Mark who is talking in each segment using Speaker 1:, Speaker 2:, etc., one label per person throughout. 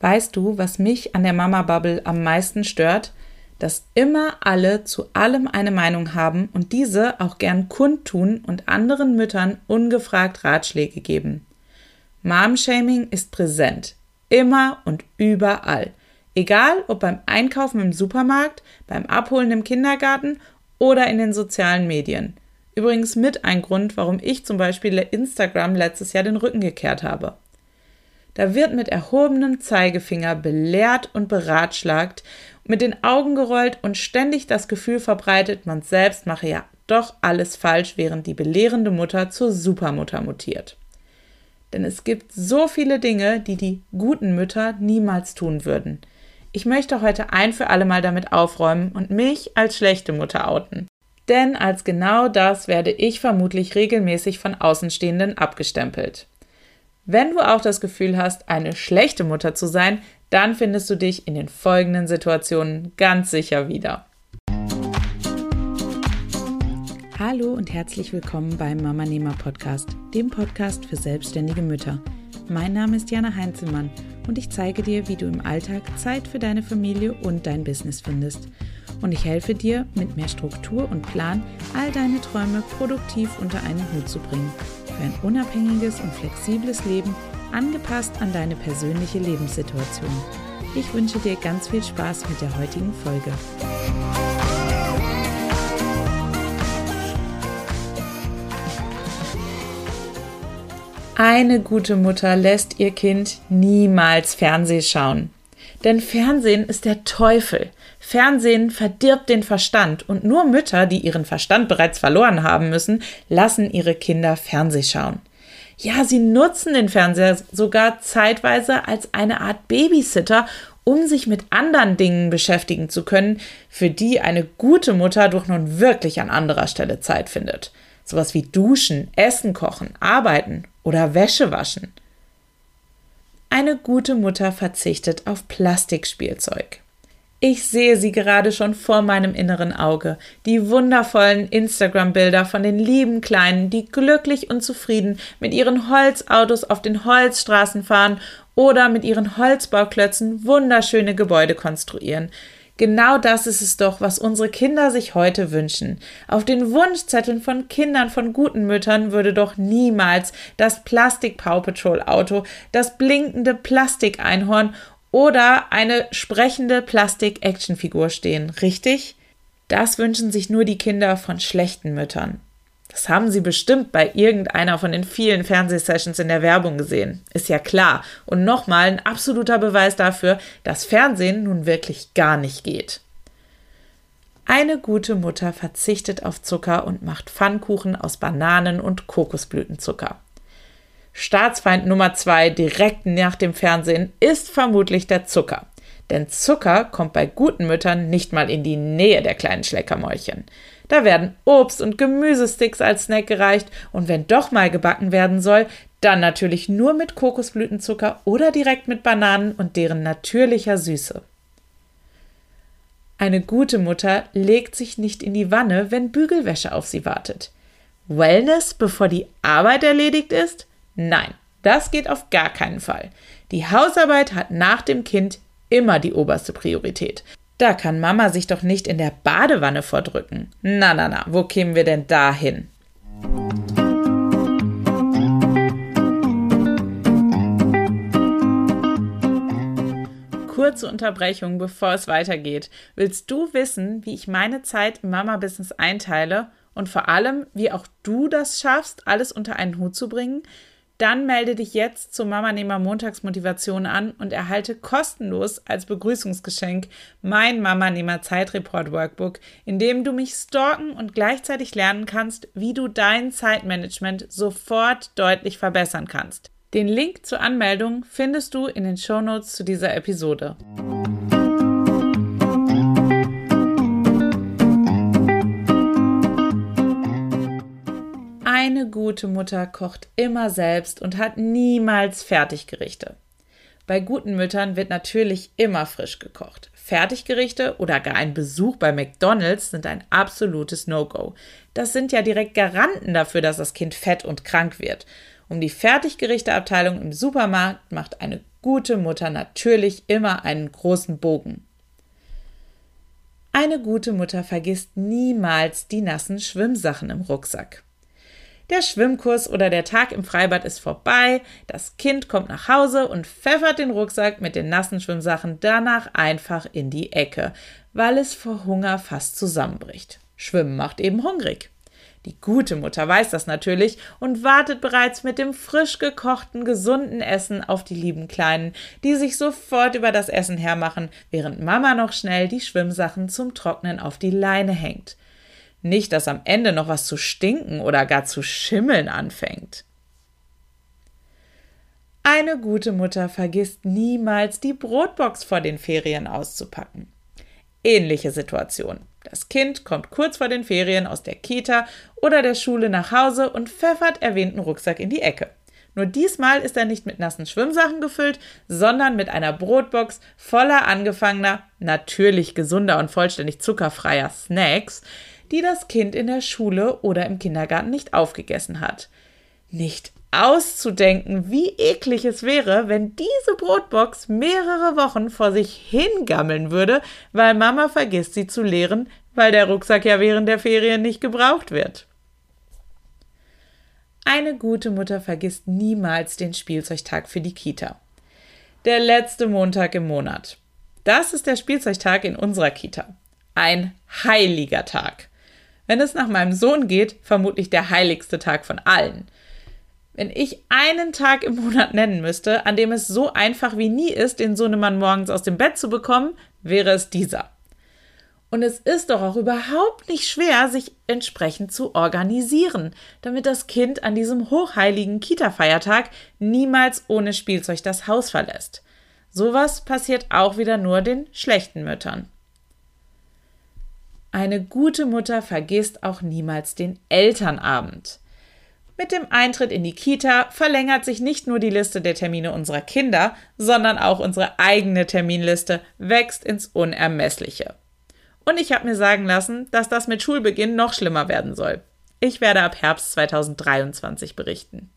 Speaker 1: Weißt du, was mich an der Mama-Bubble am meisten stört? Dass immer alle zu allem eine Meinung haben und diese auch gern kundtun und anderen Müttern ungefragt Ratschläge geben. Mom-Shaming ist präsent. Immer und überall. Egal ob beim Einkaufen im Supermarkt, beim Abholen im Kindergarten oder in den sozialen Medien. Übrigens mit ein Grund, warum ich zum Beispiel Instagram letztes Jahr den Rücken gekehrt habe. Da wird mit erhobenem Zeigefinger belehrt und beratschlagt, mit den Augen gerollt und ständig das Gefühl verbreitet, man selbst mache ja doch alles falsch, während die belehrende Mutter zur Supermutter mutiert. Denn es gibt so viele Dinge, die die guten Mütter niemals tun würden. Ich möchte heute ein für alle Mal damit aufräumen und mich als schlechte Mutter outen. Denn als genau das werde ich vermutlich regelmäßig von Außenstehenden abgestempelt. Wenn du auch das Gefühl hast, eine schlechte Mutter zu sein, dann findest du dich in den folgenden Situationen ganz sicher wieder. Hallo und herzlich willkommen beim Mama Nehmer Podcast, dem Podcast für selbstständige Mütter. Mein Name ist Jana Heinzelmann und ich zeige dir, wie du im Alltag Zeit für deine Familie und dein Business findest. Und ich helfe dir, mit mehr Struktur und Plan all deine Träume produktiv unter einen Hut zu bringen für ein unabhängiges und flexibles Leben, angepasst an deine persönliche Lebenssituation. Ich wünsche dir ganz viel Spaß mit der heutigen Folge. Eine gute Mutter lässt ihr Kind niemals Fernseh schauen. Denn Fernsehen ist der Teufel. Fernsehen verdirbt den Verstand und nur Mütter, die ihren Verstand bereits verloren haben müssen, lassen ihre Kinder Fernseh schauen. Ja, sie nutzen den Fernseher sogar zeitweise als eine Art Babysitter, um sich mit anderen Dingen beschäftigen zu können, für die eine gute Mutter doch nun wirklich an anderer Stelle Zeit findet. Sowas wie Duschen, Essen kochen, arbeiten oder Wäsche waschen. Eine gute Mutter verzichtet auf Plastikspielzeug. Ich sehe sie gerade schon vor meinem inneren Auge. Die wundervollen Instagram-Bilder von den lieben Kleinen, die glücklich und zufrieden mit ihren Holzautos auf den Holzstraßen fahren oder mit ihren Holzbauklötzen wunderschöne Gebäude konstruieren. Genau das ist es doch, was unsere Kinder sich heute wünschen. Auf den Wunschzetteln von Kindern von guten Müttern würde doch niemals das Plastik Paw Patrol Auto, das blinkende Plastikeinhorn oder eine sprechende Plastik-Actionfigur stehen, richtig? Das wünschen sich nur die Kinder von schlechten Müttern. Das haben Sie bestimmt bei irgendeiner von den vielen Fernsehsessions in der Werbung gesehen. Ist ja klar. Und nochmal ein absoluter Beweis dafür, dass Fernsehen nun wirklich gar nicht geht. Eine gute Mutter verzichtet auf Zucker und macht Pfannkuchen aus Bananen und Kokosblütenzucker. Staatsfeind Nummer zwei direkt nach dem Fernsehen ist vermutlich der Zucker. Denn Zucker kommt bei guten Müttern nicht mal in die Nähe der kleinen Schleckermäulchen. Da werden Obst- und Gemüsesticks als Snack gereicht und wenn doch mal gebacken werden soll, dann natürlich nur mit Kokosblütenzucker oder direkt mit Bananen und deren natürlicher Süße. Eine gute Mutter legt sich nicht in die Wanne, wenn Bügelwäsche auf sie wartet. Wellness, bevor die Arbeit erledigt ist? Nein, das geht auf gar keinen Fall. Die Hausarbeit hat nach dem Kind immer die oberste Priorität. Da kann Mama sich doch nicht in der Badewanne vordrücken. Na, na, na, wo kämen wir denn da hin? Kurze Unterbrechung, bevor es weitergeht. Willst du wissen, wie ich meine Zeit im Mama-Business einteile und vor allem, wie auch du das schaffst, alles unter einen Hut zu bringen? Dann melde dich jetzt zur Mama Nehmer Montagsmotivation an und erhalte kostenlos als Begrüßungsgeschenk mein Mama Nehmer Zeitreport Workbook, in dem du mich stalken und gleichzeitig lernen kannst, wie du dein Zeitmanagement sofort deutlich verbessern kannst. Den Link zur Anmeldung findest du in den Shownotes zu dieser Episode. Eine gute Mutter kocht immer selbst und hat niemals Fertiggerichte. Bei guten Müttern wird natürlich immer frisch gekocht. Fertiggerichte oder gar ein Besuch bei McDonald's sind ein absolutes No-Go. Das sind ja direkt Garanten dafür, dass das Kind fett und krank wird. Um die Fertiggerichteabteilung im Supermarkt macht eine gute Mutter natürlich immer einen großen Bogen. Eine gute Mutter vergisst niemals die nassen Schwimmsachen im Rucksack. Der Schwimmkurs oder der Tag im Freibad ist vorbei, das Kind kommt nach Hause und pfeffert den Rucksack mit den nassen Schwimmsachen danach einfach in die Ecke, weil es vor Hunger fast zusammenbricht. Schwimmen macht eben hungrig. Die gute Mutter weiß das natürlich und wartet bereits mit dem frisch gekochten, gesunden Essen auf die lieben Kleinen, die sich sofort über das Essen hermachen, während Mama noch schnell die Schwimmsachen zum Trocknen auf die Leine hängt. Nicht, dass am Ende noch was zu stinken oder gar zu schimmeln anfängt. Eine gute Mutter vergisst niemals, die Brotbox vor den Ferien auszupacken. Ähnliche Situation. Das Kind kommt kurz vor den Ferien aus der Kita oder der Schule nach Hause und pfeffert erwähnten Rucksack in die Ecke. Nur diesmal ist er nicht mit nassen Schwimmsachen gefüllt, sondern mit einer Brotbox voller angefangener, natürlich gesunder und vollständig zuckerfreier Snacks, die das Kind in der Schule oder im Kindergarten nicht aufgegessen hat. Nicht auszudenken, wie eklig es wäre, wenn diese Brotbox mehrere Wochen vor sich hingammeln würde, weil Mama vergisst, sie zu leeren, weil der Rucksack ja während der Ferien nicht gebraucht wird. Eine gute Mutter vergisst niemals den Spielzeugtag für die Kita. Der letzte Montag im Monat. Das ist der Spielzeugtag in unserer Kita. Ein heiliger Tag. Wenn es nach meinem Sohn geht, vermutlich der heiligste Tag von allen. Wenn ich einen Tag im Monat nennen müsste, an dem es so einfach wie nie ist, den Sohnemann morgens aus dem Bett zu bekommen, wäre es dieser. Und es ist doch auch überhaupt nicht schwer, sich entsprechend zu organisieren, damit das Kind an diesem hochheiligen Kita-Feiertag niemals ohne Spielzeug das Haus verlässt. Sowas passiert auch wieder nur den schlechten Müttern. Eine gute Mutter vergisst auch niemals den Elternabend. Mit dem Eintritt in die Kita verlängert sich nicht nur die Liste der Termine unserer Kinder, sondern auch unsere eigene Terminliste wächst ins Unermessliche. Und ich habe mir sagen lassen, dass das mit Schulbeginn noch schlimmer werden soll. Ich werde ab Herbst 2023 berichten.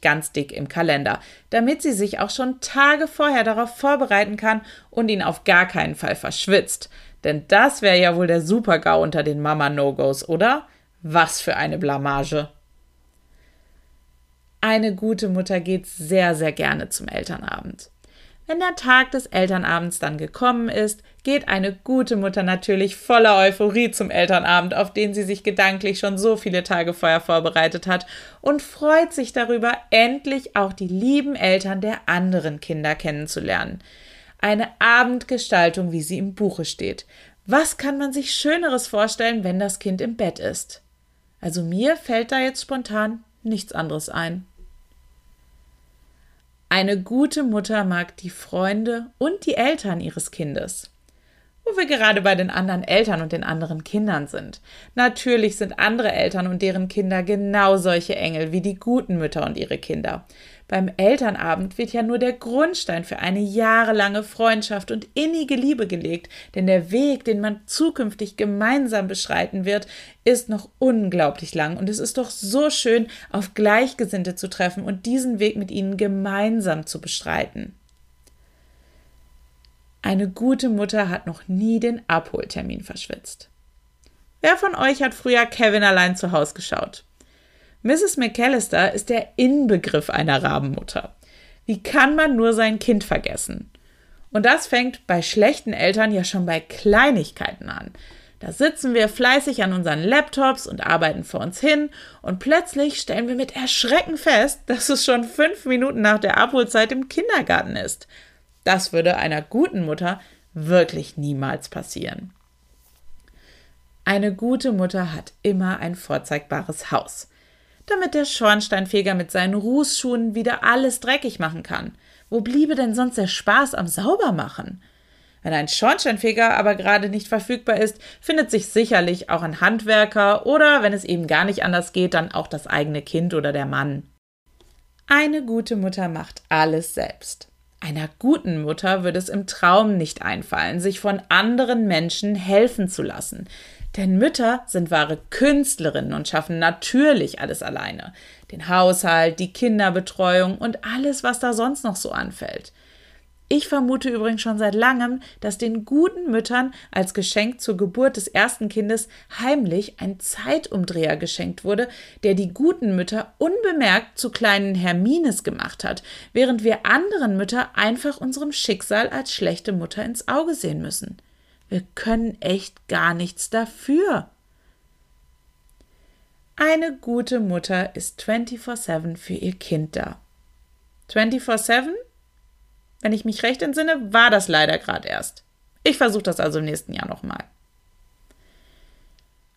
Speaker 1: Ganz dick im Kalender, damit sie sich auch schon Tage vorher darauf vorbereiten kann und ihn auf gar keinen Fall verschwitzt. Denn das wäre ja wohl der Super-GAU unter den Mama-No-Gos, oder? Was für eine Blamage. Eine gute Mutter geht sehr, sehr gerne zum Elternabend. Wenn der Tag des Elternabends dann gekommen ist, geht eine gute Mutter natürlich voller Euphorie zum Elternabend, auf den sie sich gedanklich schon so viele Tage vorher vorbereitet hat, und freut sich darüber, endlich auch die lieben Eltern der anderen Kinder kennenzulernen. Eine Abendgestaltung, wie sie im Buche steht. Was kann man sich Schöneres vorstellen, wenn das Kind im Bett ist? Also mir fällt da jetzt spontan nichts anderes ein. Eine gute Mutter mag die Freunde und die Eltern ihres Kindes. Wo wir gerade bei den anderen Eltern und den anderen Kindern sind. Natürlich sind andere Eltern und deren Kinder genau solche Engel wie die guten Mütter und ihre Kinder. Beim Elternabend wird ja nur der Grundstein für eine jahrelange Freundschaft und innige Liebe gelegt, denn der Weg, den man zukünftig gemeinsam beschreiten wird, ist noch unglaublich lang und es ist doch so schön, auf Gleichgesinnte zu treffen und diesen Weg mit ihnen gemeinsam zu bestreiten. Eine gute Mutter hat noch nie den Abholtermin verschwitzt. Wer von euch hat früher Kevin allein zu Hause geschaut? Mrs. McAllister ist der Inbegriff einer Rabenmutter. Wie kann man nur sein Kind vergessen? Und das fängt bei schlechten Eltern ja schon bei Kleinigkeiten an. Da sitzen wir fleißig an unseren Laptops und arbeiten vor uns hin und plötzlich stellen wir mit Erschrecken fest, dass es schon fünf Minuten nach der Abholzeit im Kindergarten ist. Das würde einer guten Mutter wirklich niemals passieren. Eine gute Mutter hat immer ein vorzeigbares Haus damit der Schornsteinfeger mit seinen Rußschuhen wieder alles dreckig machen kann. Wo bliebe denn sonst der Spaß am Saubermachen? Wenn ein Schornsteinfeger aber gerade nicht verfügbar ist, findet sich sicherlich auch ein Handwerker oder, wenn es eben gar nicht anders geht, dann auch das eigene Kind oder der Mann. Eine gute Mutter macht alles selbst. Einer guten Mutter würde es im Traum nicht einfallen, sich von anderen Menschen helfen zu lassen. Denn Mütter sind wahre Künstlerinnen und schaffen natürlich alles alleine. Den Haushalt, die Kinderbetreuung und alles, was da sonst noch so anfällt. Ich vermute übrigens schon seit langem, dass den guten Müttern als Geschenk zur Geburt des ersten Kindes heimlich ein Zeitumdreher geschenkt wurde, der die guten Mütter unbemerkt zu kleinen Hermines gemacht hat, während wir anderen Mütter einfach unserem Schicksal als schlechte Mutter ins Auge sehen müssen. Wir können echt gar nichts dafür. Eine gute Mutter ist 24-7 für ihr Kind da. 24-7? Wenn ich mich recht entsinne, war das leider gerade erst. Ich versuche das also im nächsten Jahr nochmal.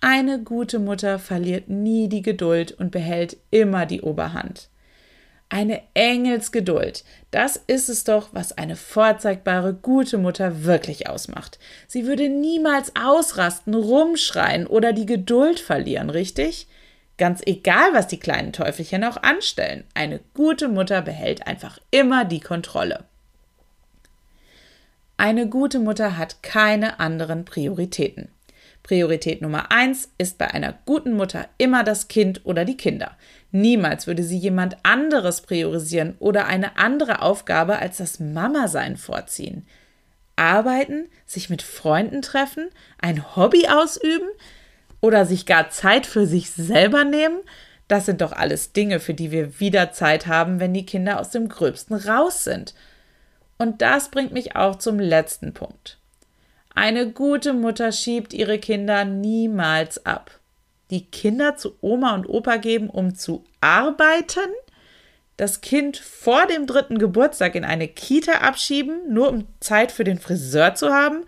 Speaker 1: Eine gute Mutter verliert nie die Geduld und behält immer die Oberhand. Eine Engelsgeduld, das ist es doch, was eine vorzeigbare gute Mutter wirklich ausmacht. Sie würde niemals ausrasten, rumschreien oder die Geduld verlieren, richtig? Ganz egal, was die kleinen Teufelchen auch anstellen. Eine gute Mutter behält einfach immer die Kontrolle. Eine gute Mutter hat keine anderen Prioritäten. Priorität Nummer eins ist bei einer guten Mutter immer das Kind oder die Kinder. Niemals würde sie jemand anderes priorisieren oder eine andere Aufgabe als das Mama-Sein vorziehen. Arbeiten, sich mit Freunden treffen, ein Hobby ausüben oder sich gar Zeit für sich selber nehmen, das sind doch alles Dinge, für die wir wieder Zeit haben, wenn die Kinder aus dem Gröbsten raus sind – und das bringt mich auch zum letzten Punkt. Eine gute Mutter schiebt ihre Kinder niemals ab. Die Kinder zu Oma und Opa geben, um zu arbeiten? Das Kind vor dem dritten Geburtstag in eine Kita abschieben, nur um Zeit für den Friseur zu haben?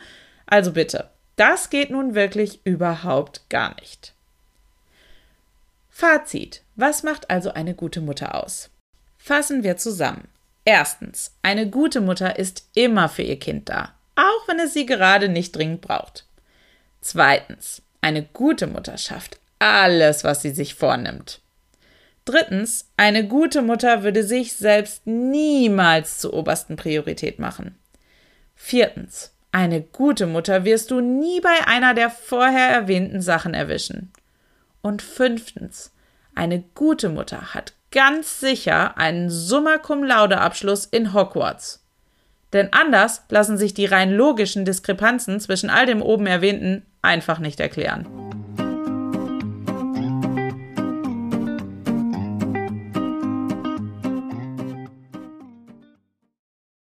Speaker 1: Also bitte, das geht nun wirklich überhaupt gar nicht. Fazit. Was macht also eine gute Mutter aus? Fassen wir zusammen. Erstens, eine gute Mutter ist immer für ihr Kind da, auch wenn es sie gerade nicht dringend braucht. Zweitens, eine gute Mutter schafft alles, was sie sich vornimmt. Drittens, eine gute Mutter würde sich selbst niemals zur obersten Priorität machen. Viertens, eine gute Mutter wirst du nie bei einer der vorher erwähnten Sachen erwischen. Und fünftens, eine gute Mutter hat ganz sicher einen Summa Cum Laude Abschluss in Hogwarts. Denn anders lassen sich die rein logischen Diskrepanzen zwischen all dem oben erwähnten einfach nicht erklären.